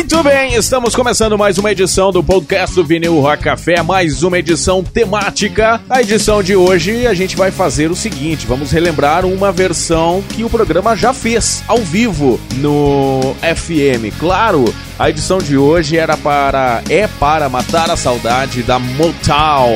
Muito bem, estamos começando mais uma edição do podcast do Vinil Rock Café, mais uma edição temática. A edição de hoje a gente vai fazer o seguinte: vamos relembrar uma versão que o programa já fez ao vivo no FM. Claro, a edição de hoje era para é para matar a saudade da Motown.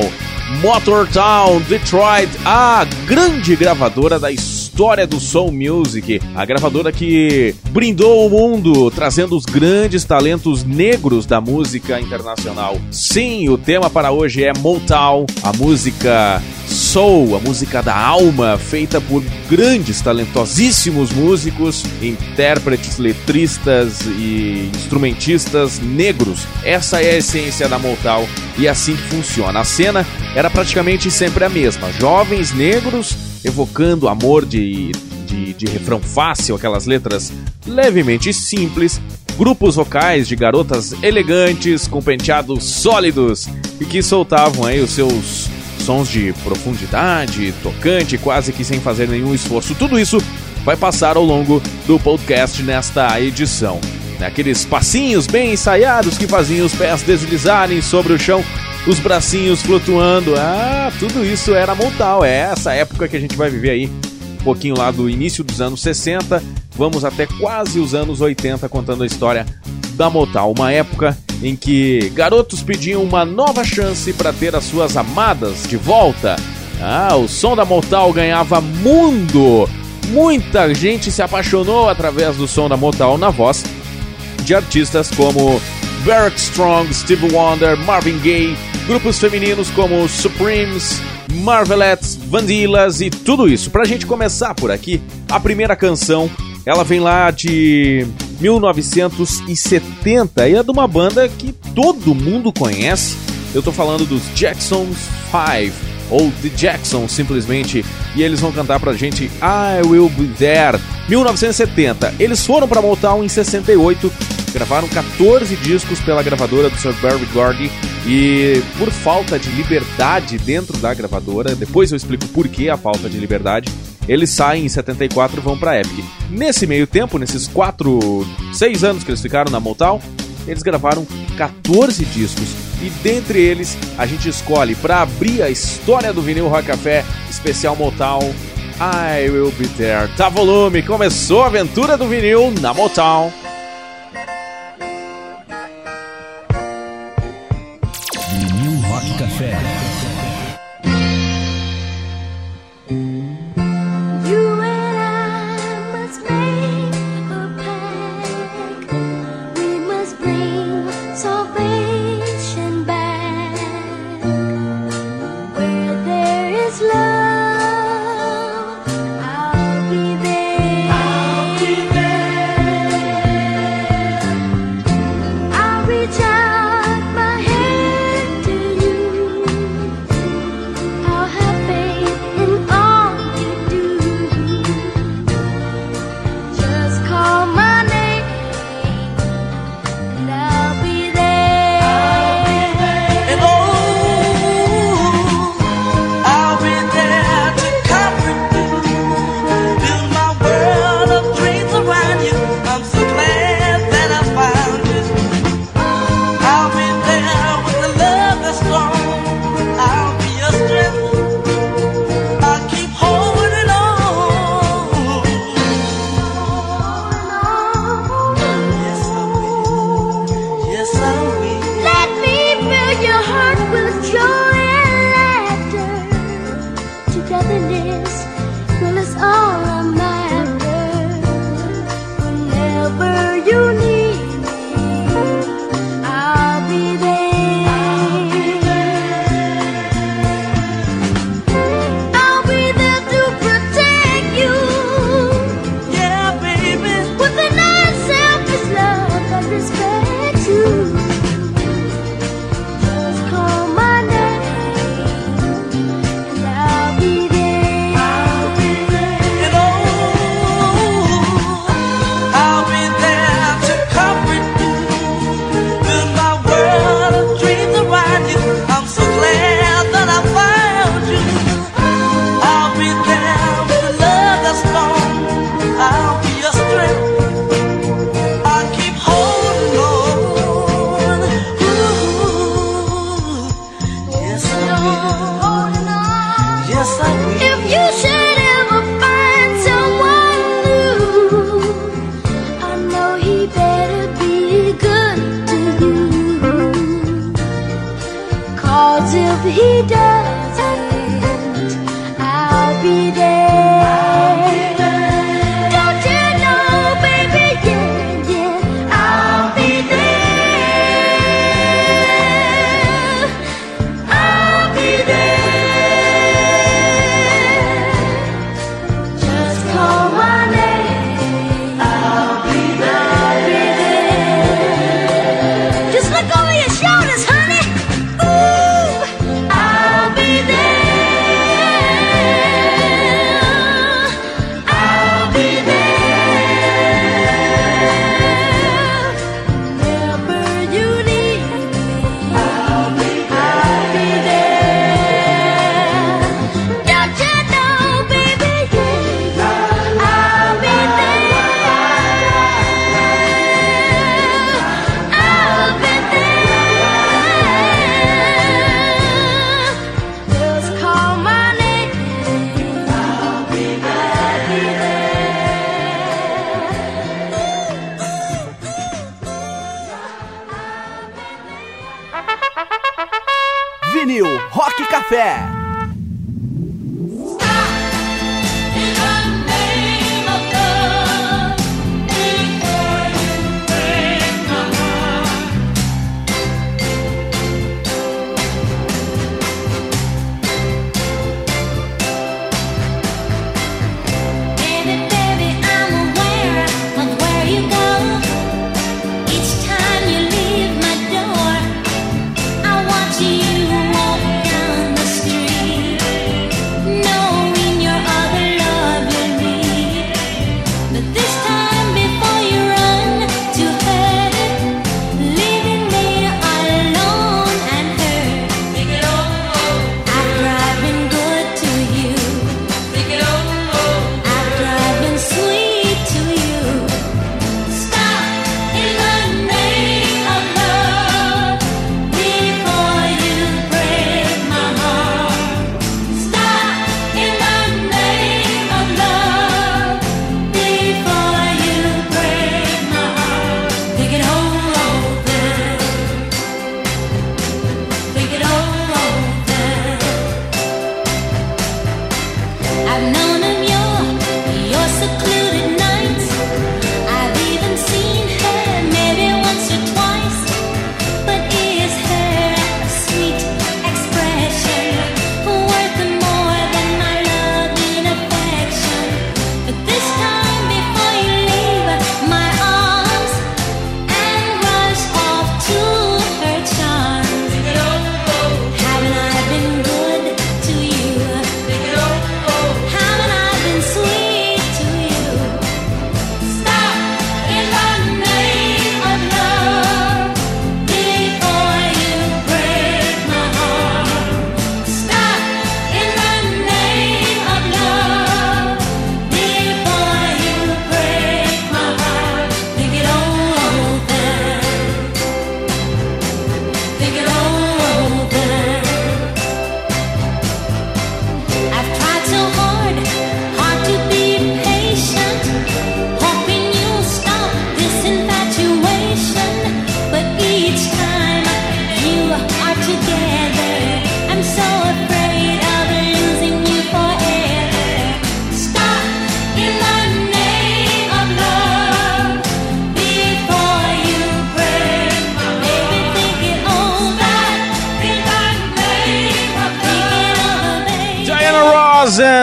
Motortown Detroit, a grande gravadora da história história do Soul Music, a gravadora que brindou o mundo trazendo os grandes talentos negros da música internacional. Sim, o tema para hoje é Motown, a música soul, a música da alma, feita por grandes, talentosíssimos músicos, intérpretes, letristas e instrumentistas negros. Essa é a essência da Motown e é assim que funciona. A cena era praticamente sempre a mesma: jovens negros evocando amor de, de, de refrão fácil, aquelas letras levemente simples, grupos vocais de garotas elegantes com penteados sólidos e que soltavam aí os seus sons de profundidade, tocante, quase que sem fazer nenhum esforço. Tudo isso vai passar ao longo do podcast nesta edição. Aqueles passinhos bem ensaiados que faziam os pés deslizarem sobre o chão os bracinhos flutuando. Ah, tudo isso era Montal. É essa época que a gente vai viver aí, um pouquinho lá do início dos anos 60, vamos até quase os anos 80 contando a história da Motal, uma época em que garotos pediam uma nova chance para ter as suas amadas de volta. Ah, o som da Motal ganhava mundo. Muita gente se apaixonou através do som da Motal na voz de artistas como Barrett Strong, Steve Wonder, Marvin Gaye, grupos femininos como Supremes, Marvelettes, Vanillas e tudo isso. Pra gente começar por aqui, a primeira canção, ela vem lá de 1970 e é de uma banda que todo mundo conhece. Eu tô falando dos Jacksons 5 ou The Jackson simplesmente, e eles vão cantar pra gente I Will Be There. 1970. Eles foram para Motown em 68 gravaram 14 discos pela gravadora do Sir Barry Gordy e por falta de liberdade dentro da gravadora, depois eu explico por que a falta de liberdade, eles saem em 74 e vão para Epic. Nesse meio tempo, nesses 4, 6 anos que eles ficaram na Motown, eles gravaram 14 discos e dentre eles a gente escolhe para abrir a história do vinil Rock Café especial Motown I Will Be There. Tá volume, começou a aventura do vinil na Motown. Café. Café.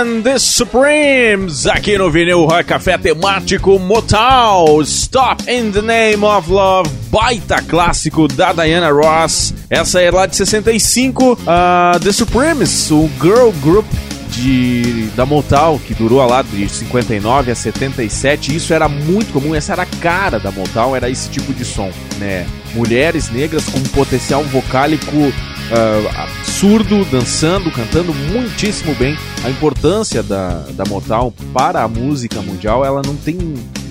And the Supremes aqui no Vinil Rock Café temático Motal Stop in the Name of Love baita clássico da Diana Ross. Essa é lá de 65 uh, The Supremes o girl group de, da Motown, que durou lá de 59 a 77, isso era muito comum, essa era a cara da Motown, era esse tipo de som, né? Mulheres negras com potencial vocálico uh, absurdo, dançando, cantando muitíssimo bem. A importância da, da Motown para a música mundial, ela não tem,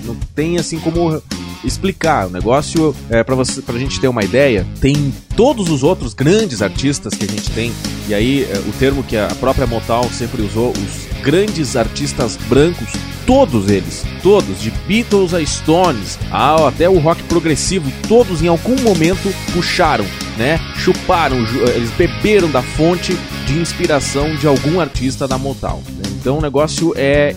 não tem assim como explicar. O negócio, é, para você, gente ter uma ideia, tem todos os outros grandes artistas que a gente tem, e aí é, o termo que a própria Motown sempre usou, os grandes artistas brancos todos eles, todos, de Beatles a Stones, a, até o rock progressivo, todos em algum momento puxaram, né? Chuparam, eles beberam da fonte de inspiração de algum artista da Motown. Né? Então o negócio é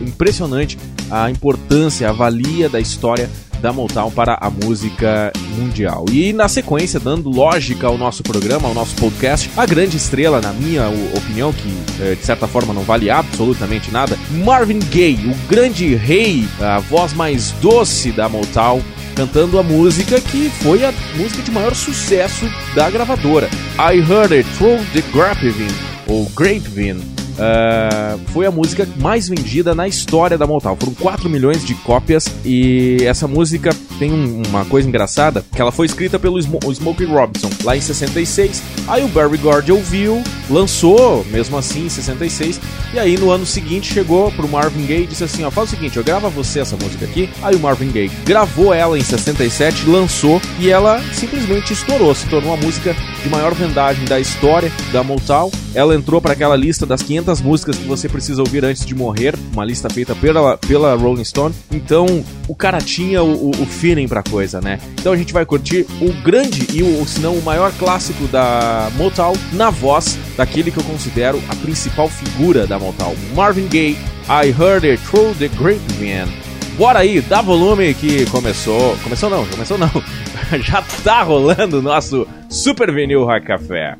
impressionante a importância, a valia da história da Motown para a música mundial. E na sequência, dando lógica ao nosso programa, ao nosso podcast, a grande estrela, na minha opinião, que eh, de certa forma não vale absolutamente nada, Marvin Gaye, o grande rei, a voz mais doce da Motown, cantando a música que foi a música de maior sucesso da gravadora. I Heard It Through the Grapevine, ou Grapevine, Uh, foi a música mais vendida na história da Motown. Foram 4 milhões de cópias e essa música tem um, uma coisa engraçada, que ela foi escrita pelo Sm Smokey Robinson lá em 66. Aí o Barry Gordy ouviu, lançou, mesmo assim em 66. E aí no ano seguinte chegou pro Marvin Gaye e disse assim: "Ó, faz o seguinte, eu gravo você essa música aqui". Aí o Marvin Gaye gravou ela em 67, lançou e ela simplesmente estourou, se tornou a música de maior vendagem da história da Motown. Ela entrou para aquela lista das 500 músicas que você precisa ouvir antes de morrer, uma lista feita pela, pela Rolling Stone. Então, o cara tinha o, o feeling pra coisa, né? Então a gente vai curtir o grande e o, se não o maior clássico da Motown na voz daquele que eu considero a principal figura da Motown, Marvin Gaye. I heard it through the grapevine. Bora aí, dá volume que começou. Começou não, começou não. Já tá rolando o nosso Super Vinil Rock Café.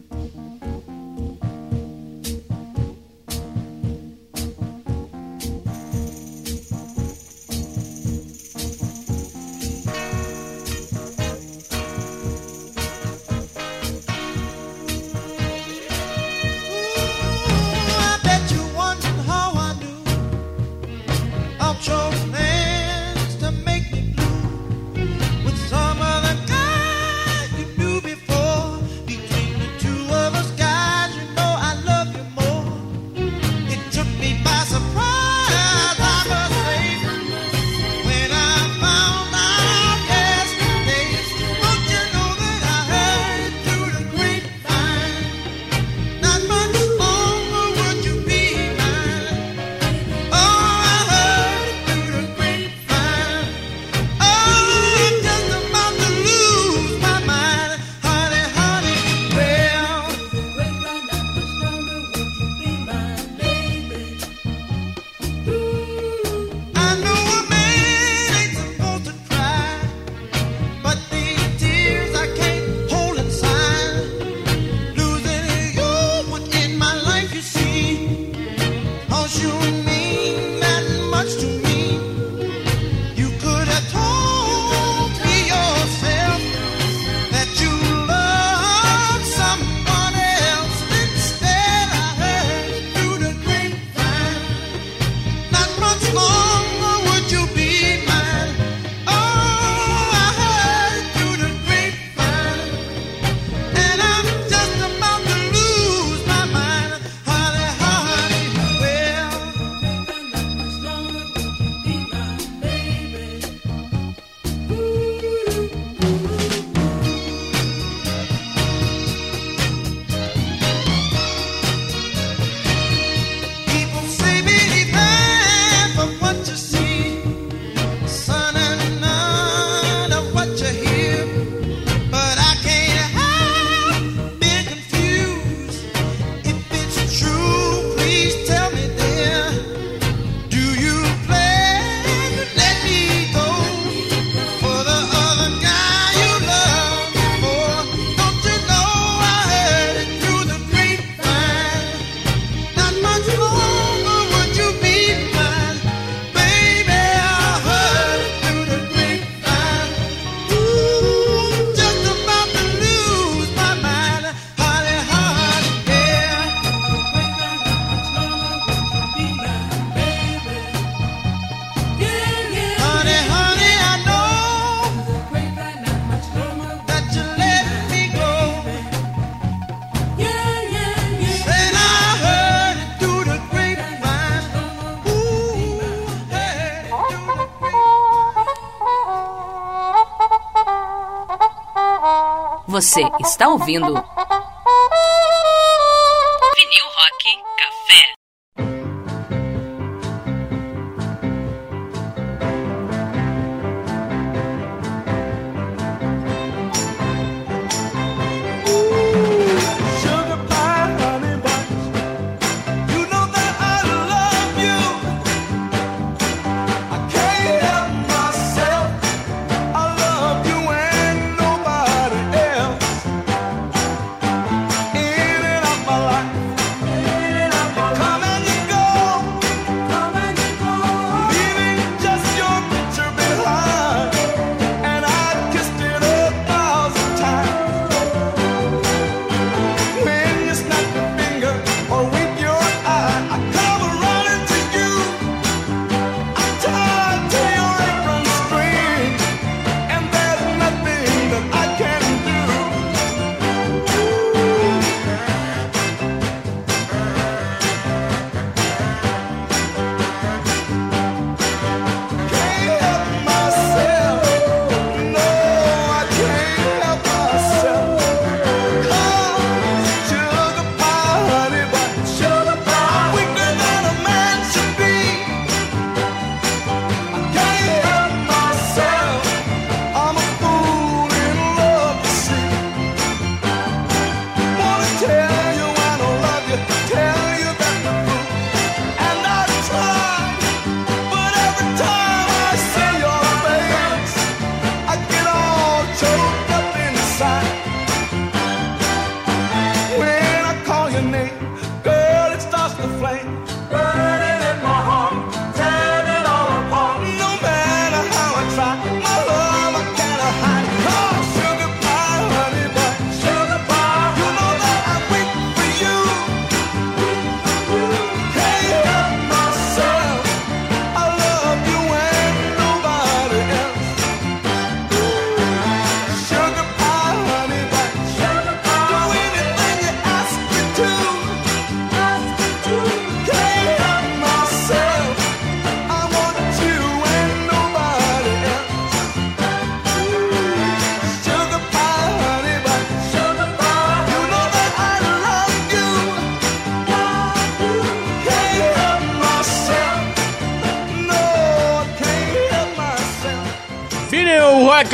Você está ouvindo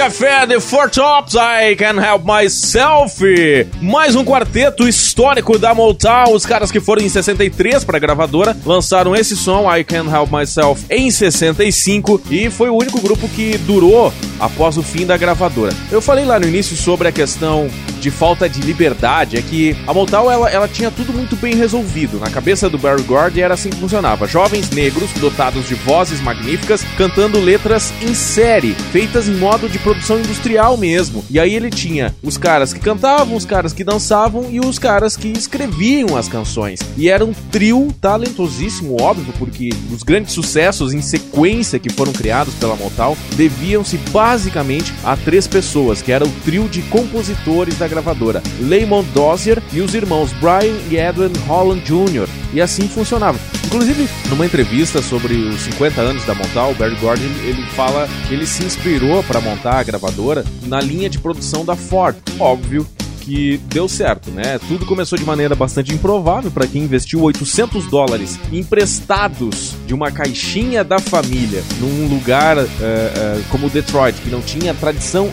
Café The Four Tops, I Can Help Myself. Mais um quarteto histórico da Motown. Os caras que foram em 63 para a gravadora lançaram esse som, I Can Help Myself, em 65 e foi o único grupo que durou após o fim da gravadora. Eu falei lá no início sobre a questão de falta de liberdade, é que a Motown ela, ela tinha tudo muito bem resolvido. Na cabeça do Barry Gordy era assim que funcionava: jovens negros dotados de vozes magníficas cantando letras em série, feitas em modo de produção industrial mesmo. E aí ele tinha os caras que cantavam, os caras que dançavam e os caras que escreviam as canções. E era um trio talentosíssimo, óbvio, porque os grandes sucessos em sequência que foram criados pela Motown deviam-se basicamente a três pessoas, que era o trio de compositores da gravadora, Lamont Dozier e os irmãos Brian e Edwin Holland Jr. E assim funcionava. Inclusive, numa entrevista sobre os 50 anos da Motown, o Barry Gordon ele fala que ele se inspirou para montar a gravadora na linha de produção da Ford. Óbvio que deu certo, né? Tudo começou de maneira bastante improvável para quem investiu 800 dólares emprestados de uma caixinha da família num lugar uh, uh, como Detroit, que não tinha tradição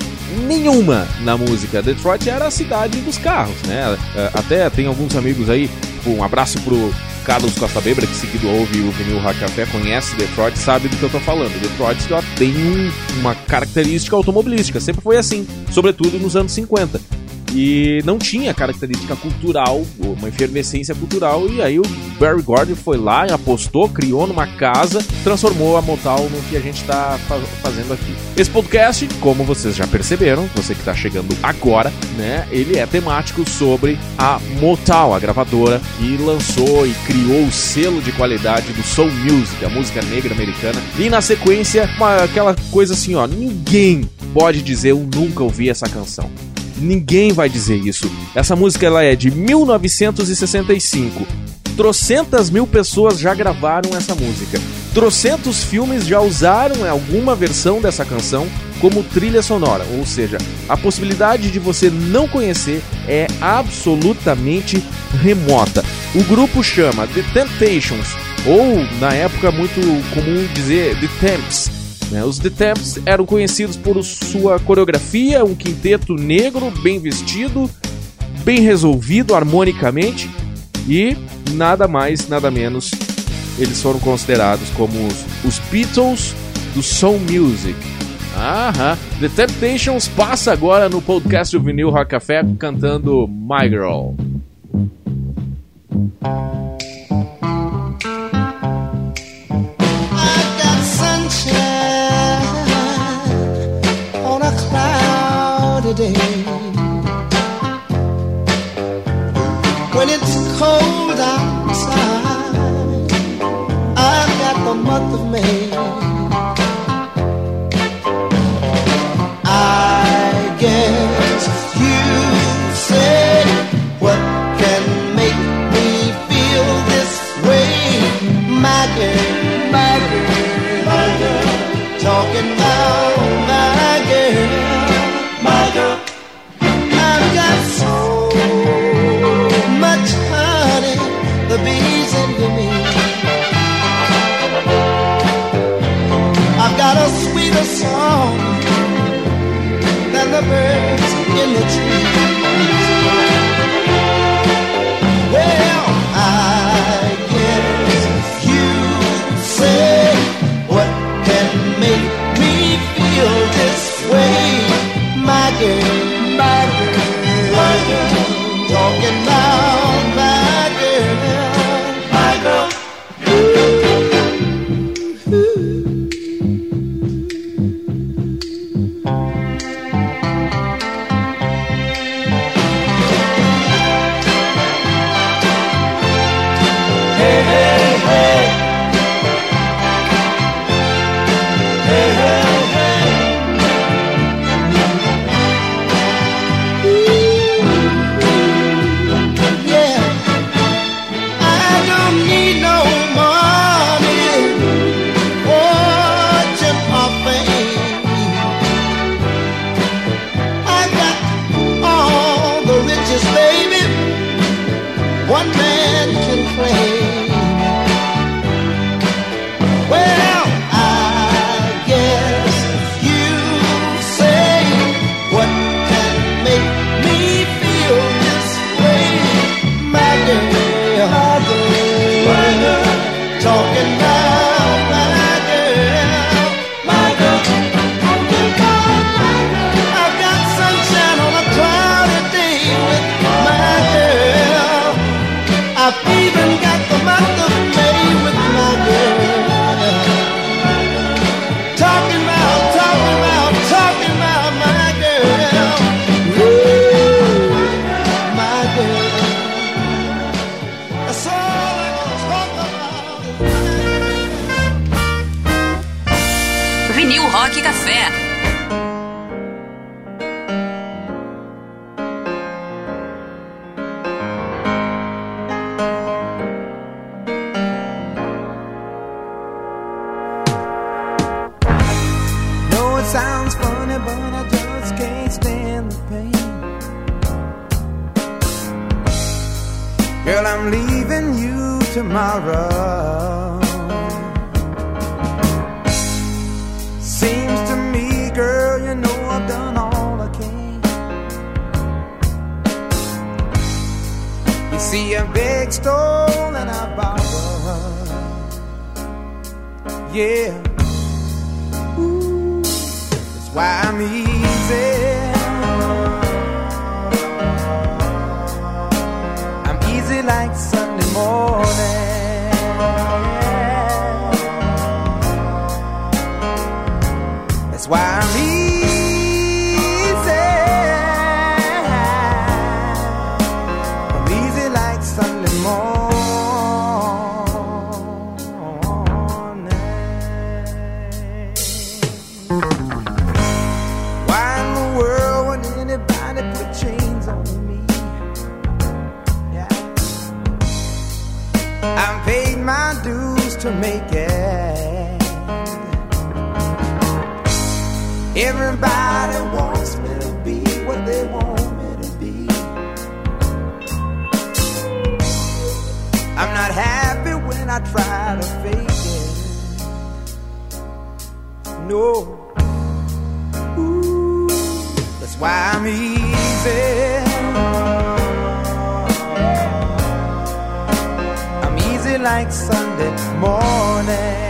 nenhuma na música. Detroit era a cidade dos carros, né? Uh, até tem alguns amigos aí, um abraço pro Carlos Costa Bebra, que seguido ouve o Vinil Rock Café, conhece Detroit, sabe do que eu tô falando. Detroit tem um, uma característica automobilística, sempre foi assim, sobretudo nos anos 50 e não tinha característica cultural, uma efervescência cultural, e aí o Barry Gordon foi lá, apostou, criou numa casa, transformou a Motown no que a gente está fazendo aqui. Esse podcast, como vocês já perceberam, você que está chegando agora, né, ele é temático sobre a Motown, a gravadora que lançou e criou o selo de qualidade do soul music, a música negra americana, e na sequência, uma, aquela coisa assim, ó, ninguém pode dizer eu nunca ouvi essa canção. Ninguém vai dizer isso. Essa música ela é de 1965. Trocentas mil pessoas já gravaram essa música. Trocentos filmes já usaram alguma versão dessa canção como trilha sonora, ou seja, a possibilidade de você não conhecer é absolutamente remota. O grupo chama The Temptations, ou na época muito comum dizer The Temps, né? Os The Temps eram conhecidos por sua coreografia, um quinteto negro, bem vestido, bem resolvido harmonicamente e nada mais, nada menos, eles foram considerados como os, os Beatles do Soul Music. Aham. The Temptations passa agora no podcast do Vinil Rock Café cantando My Girl. See, a big stole, and I borrowed. Yeah. Ooh, That's why I'm easy. I'm easy like Sunday morning. That's why to make it. Everybody wants me to be what they want me to be. I'm not happy when I try to fake it. No. Ooh, that's why I'm easy. I'm easy like Sunday morning.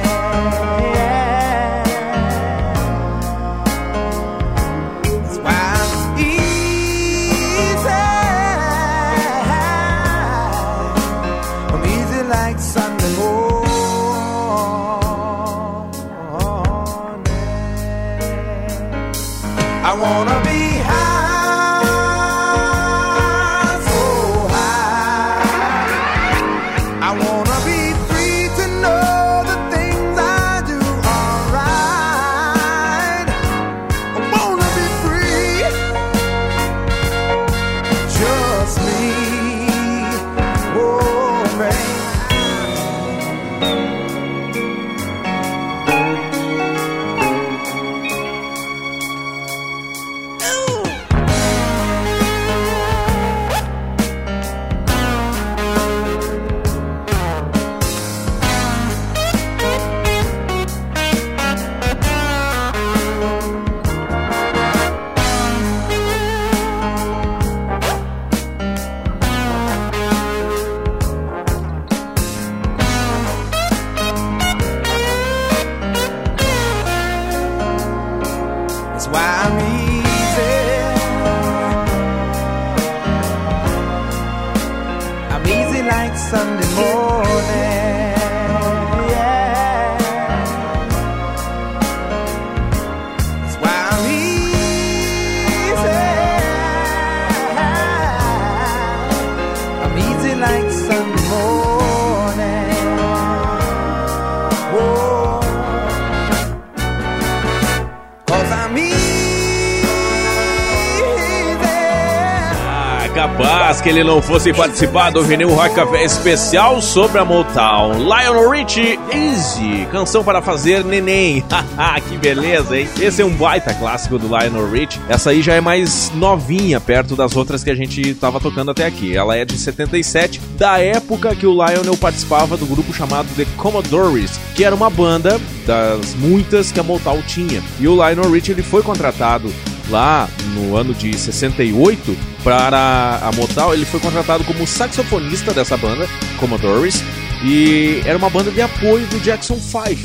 Capaz que ele não fosse participar do Vinil Rock Café especial sobre a Motown. Lionel Richie, Easy, canção para fazer neném. que beleza, hein? Esse é um baita clássico do Lionel Richie. Essa aí já é mais novinha, perto das outras que a gente tava tocando até aqui. Ela é de 77, da época que o Lionel participava do grupo chamado The Commodores, que era uma banda das muitas que a Motown tinha. E o Lionel Richie ele foi contratado lá no ano de 68 para a Motown, ele foi contratado como saxofonista dessa banda, Commodores, e era uma banda de apoio do Jackson 5.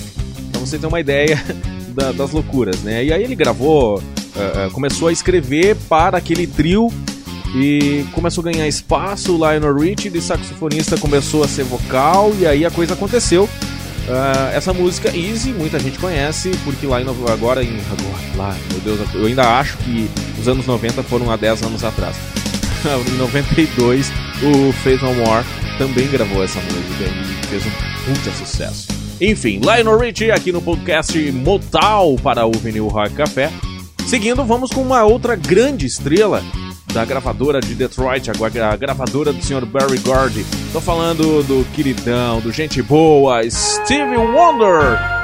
Pra você ter uma ideia da- das loucuras, né? E aí ele gravou, eh, começou a escrever para aquele trio e começou a ganhar espaço. O Lionel Richie de saxofonista começou a ser vocal e aí a coisa aconteceu. Uh, essa música Easy, muita gente conhece, porque lá em Nova, agora em agora, lá, meu Deus, eu ainda acho que os anos 90 foram há 10 anos atrás. em 92, o Faith No More também gravou essa música e fez um puta sucesso. Enfim, Lionel Richie aqui no podcast Motal para o Vinil Rock Café. Seguindo, vamos com uma outra grande estrela da gravadora de Detroit, a gravadora do senhor Barry Gordy. Tô falando do queridão, do gente boa, Steve Wonder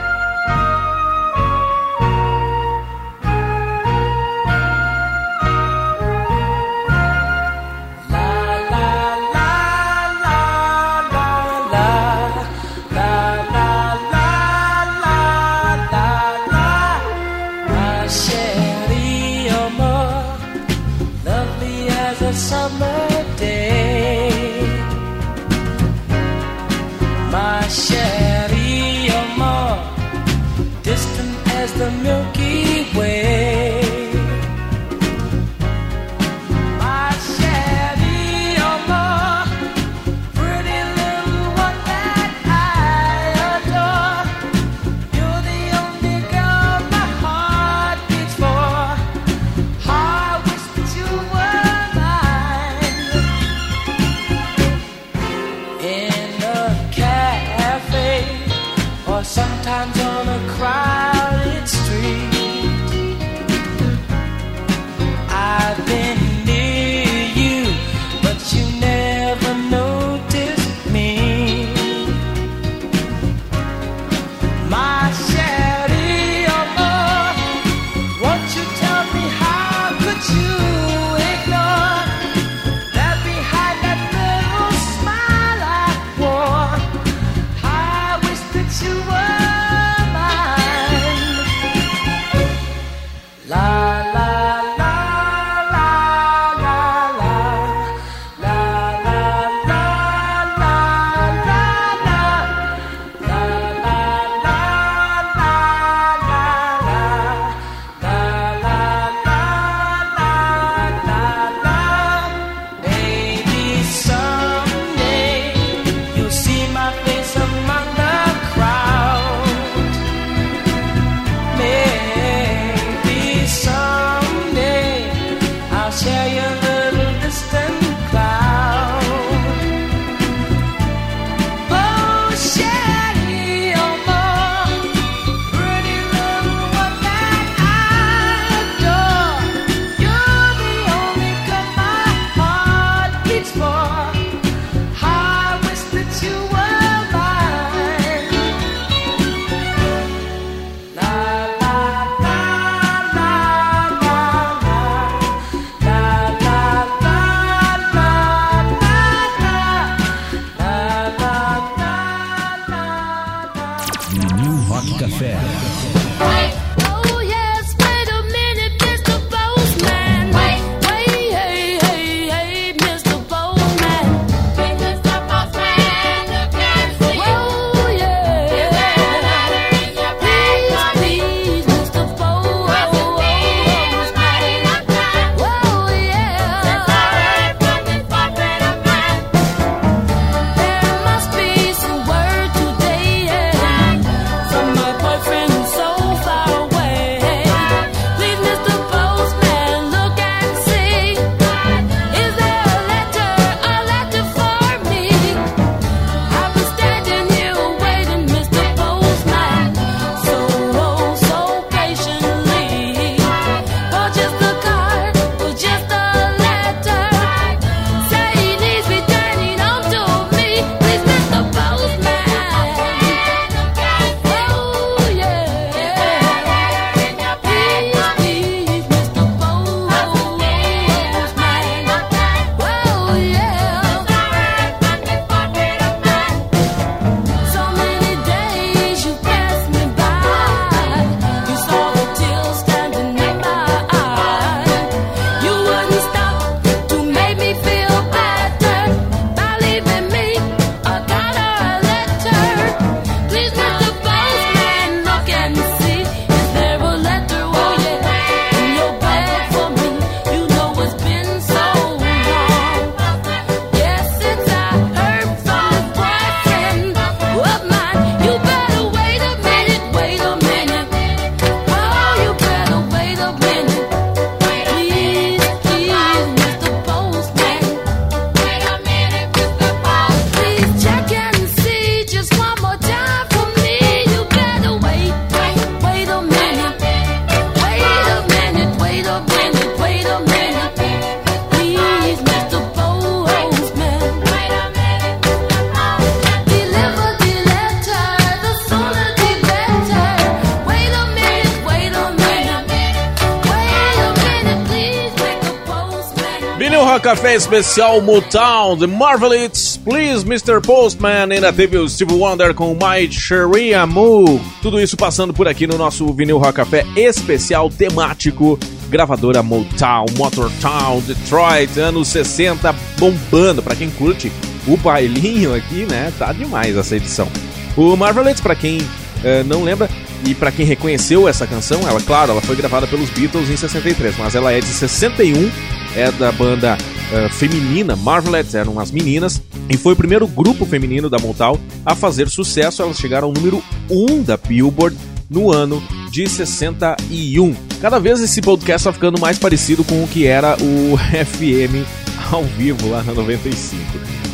especial Motown, The Marvelites, Please Mr. Postman, ainda teve o Steve Wonder com My Sharia Moo. Tudo isso passando por aqui no nosso Vinil Rock Café especial temático, gravadora Motown, Motortown, Detroit, anos 60, bombando. Pra quem curte o bailinho aqui, né, tá demais essa edição. O Marvelites, pra quem eh, não lembra, e pra quem reconheceu essa canção, ela, claro, ela foi gravada pelos Beatles em 63, mas ela é de 61, é da banda eh, feminina, Marvelettes, eram as meninas, e foi o primeiro grupo feminino da Motown a fazer sucesso. Elas chegaram ao número 1 da Billboard no ano de 61. Cada vez esse podcast está ficando mais parecido com o que era o FM ao vivo lá na 95.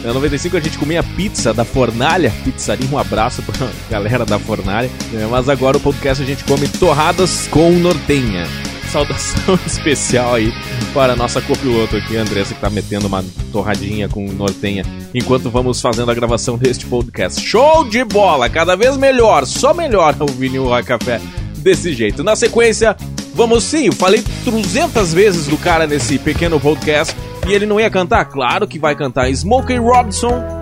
Na 95 a gente comia pizza da Fornalha, pizzaria, um abraço pra galera da Fornalha. né? Mas agora o podcast a gente come torradas com nortenha. Saudação especial aí para a nossa copiloto aqui, Andressa, que tá metendo uma torradinha com nortenha enquanto vamos fazendo a gravação deste podcast. Show de bola! Cada vez melhor, só melhor o vinil Rock Café desse jeito. Na sequência, vamos sim, eu falei 300 vezes do cara nesse pequeno podcast e ele não ia cantar? Claro que vai cantar. Smokey Robinson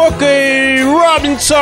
boca Robinson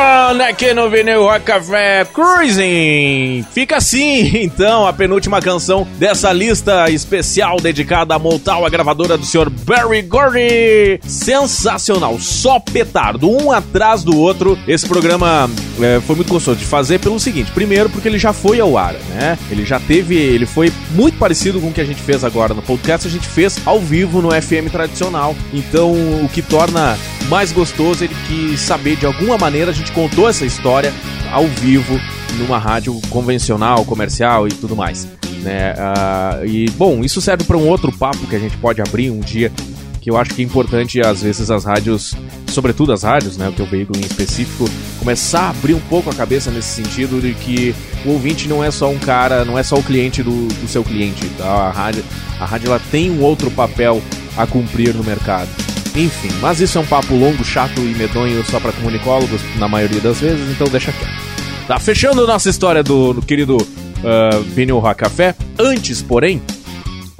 aqui no Vinil Rock Café Cruising. Fica assim, então, a penúltima canção dessa lista especial dedicada a Motown, a gravadora do Sr. Barry Gordy. Sensacional, só petardo, um atrás do outro. Esse programa é, foi muito gostoso de fazer pelo seguinte: primeiro, porque ele já foi ao ar, né? Ele já teve, ele foi muito parecido com o que a gente fez agora no podcast, a gente fez ao vivo no FM tradicional. Então, o que torna mais gostoso ele que saber de alguma maneira a gente contou essa história ao vivo numa rádio convencional, comercial e tudo mais. Né? Ah, e bom, isso serve para um outro papo que a gente pode abrir um dia que eu acho que é importante às vezes as rádios, sobretudo as rádios, né, o teu veículo em específico, começar a abrir um pouco a cabeça nesse sentido de que o ouvinte não é só um cara, não é só o cliente do, do seu cliente, tá? A rádio, a rádio ela tem um outro papel a cumprir no mercado. Enfim, mas isso é um papo longo, chato e medonho só para comunicólogos na maioria das vezes, então deixa quieto. Tá fechando nossa história do, do querido uh, Vinil Rock Café. Antes, porém,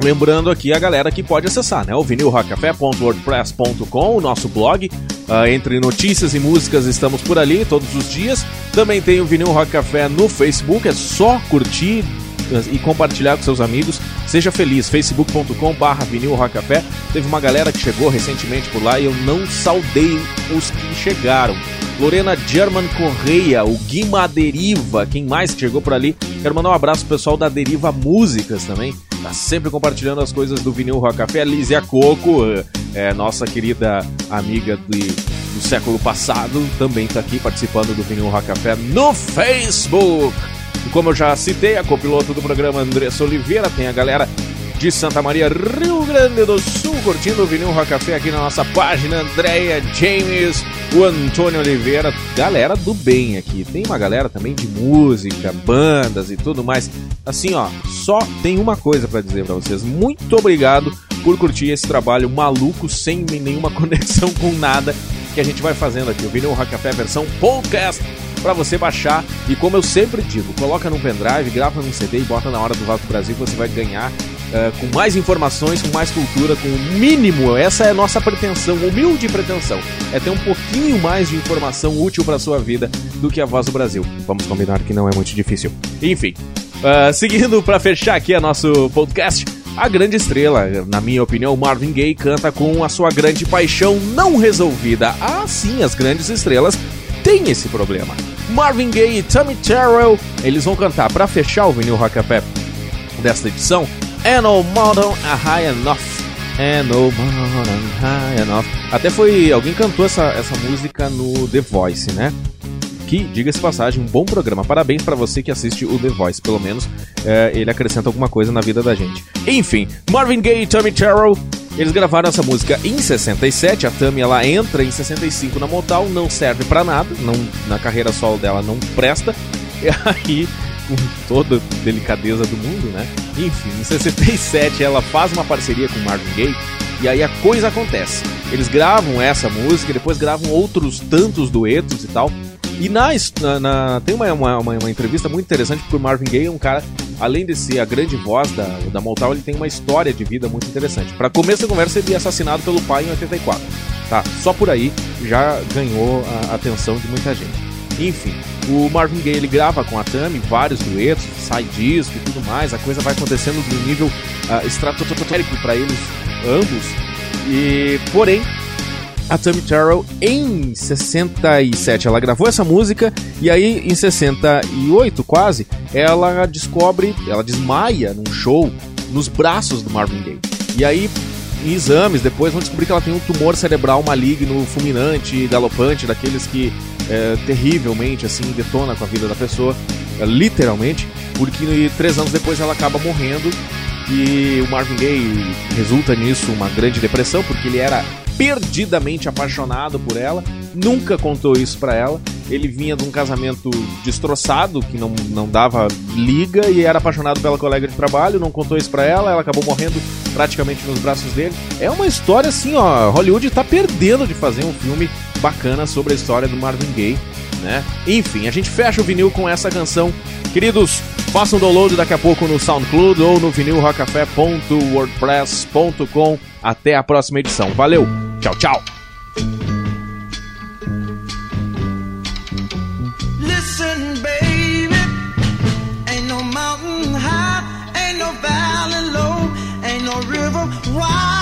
Lembrando aqui a galera que pode acessar, né? O vinilrockcafé.wordpress.com, o nosso blog. Ah, entre notícias e músicas estamos por ali todos os dias. Também tem o Vinil Rock Café no Facebook, é só curtir ah, e compartilhar com seus amigos. Seja feliz, facebook.com barra vinil rock café. Teve uma galera que chegou recentemente por lá e eu não saudei os que chegaram. Lorena German Correia, o Guima Deriva, quem mais que chegou por ali. Quero mandar um abraço pro pessoal da Deriva Músicas também. Tá sempre compartilhando as coisas do Vinil Rock Café. Lízia Coco, é, nossa querida amiga do, do século passado, também tá aqui participando do Vinil Rock Café no Facebook. E como eu já citei, a copiloto do programa Andressa Oliveira, tem a galera de Santa Maria, Rio Grande do Sul, curtindo o Vinil Rock Café aqui na nossa página, Andréia James, o Antônio Oliveira, galera do bem aqui. Tem uma galera também de música, bandas e tudo mais. Assim, ó, só tem uma coisa para dizer para vocês. Muito obrigado por curtir esse trabalho maluco, sem nenhuma conexão com nada que a gente vai fazendo aqui. O Vinil Rock Café versão podcast para você baixar. E como eu sempre digo, coloca num pendrive, grava num CD e bota na hora do Vaso do Brasil que você vai ganhar uh, com mais informações, com mais cultura, com o mínimo. Essa é a nossa pretensão, humilde pretensão. É ter um pouquinho mais de informação útil para sua vida do que a Voz do Brasil. Vamos combinar que não é muito difícil. Enfim, uh, seguindo para fechar aqui a nosso podcast. A grande estrela, na minha opinião, Marvin Gaye canta com a sua grande paixão não resolvida. Ah, sim, as grandes estrelas têm esse problema. Marvin Gaye e Tammy Terrell, eles vão cantar para fechar o vinil Rock Café desta edição. And no mountain are high enough. And no mountain high enough. Até foi alguém cantou essa, essa música no The Voice, né? que, diga-se passagem, um bom programa. Parabéns para você que assiste o The Voice, pelo menos é, ele acrescenta alguma coisa na vida da gente. Enfim, Marvin Gaye e Tammy Terrell, eles gravaram essa música em 67, a Tammy ela entra em 65 na Motown, não serve para nada, não, na carreira solo dela não presta, e aí, com toda delicadeza do mundo, né? Enfim, em 67 ela faz uma parceria com Marvin Gaye, e aí a coisa acontece. Eles gravam essa música, depois gravam outros tantos duetos e tal, e na, na, tem uma, uma, uma- uma entrevista muito interessante porque o Marvin Gaye é um cara, além de ser a grande voz da, da Motown, ele tem uma história de vida muito interessante. Para começo da conversa, ele é assassinado pelo pai em 84. Tá, só por aí já ganhou a atenção de muita gente. Enfim, o Marvin Gaye ele grava com a Tammy vários duetos, sai disco e tudo mais, a coisa vai acontecendo de um nível uh, estratosférico para eles ambos. E porém, a Tammy Terrell em 67 ela gravou essa música e aí em 68 quase ela descobre, ela desmaia num show nos braços do Marvin Gaye. E aí em exames depois vão descobrir que ela tem um tumor cerebral maligno, fulminante, galopante, daqueles que é, terrivelmente assim detona com a vida da pessoa, é, literalmente, porque três anos depois ela acaba morrendo e o Marvin Gaye resulta nisso uma grande depressão porque ele era perdidamente apaixonado por ela, nunca contou isso pra ela. Ele vinha de um casamento destroçado, que não, não dava liga, e era apaixonado pela colega de trabalho, não contou isso pra ela, ela acabou morrendo praticamente nos braços dele. É uma história assim, ó, Hollywood tá perdendo de fazer um filme bacana sobre a história do Marvin Gaye, né? Enfim, a gente fecha o vinil com essa canção. Queridos, façam download daqui a pouco no SoundCloud ou no vinilrockcafé.wordpress.com. Até a próxima edição. Valeu! Tchau, tchau. Listen, baby. Ain't no mountain high, ain't no valley low, ain't no river wide.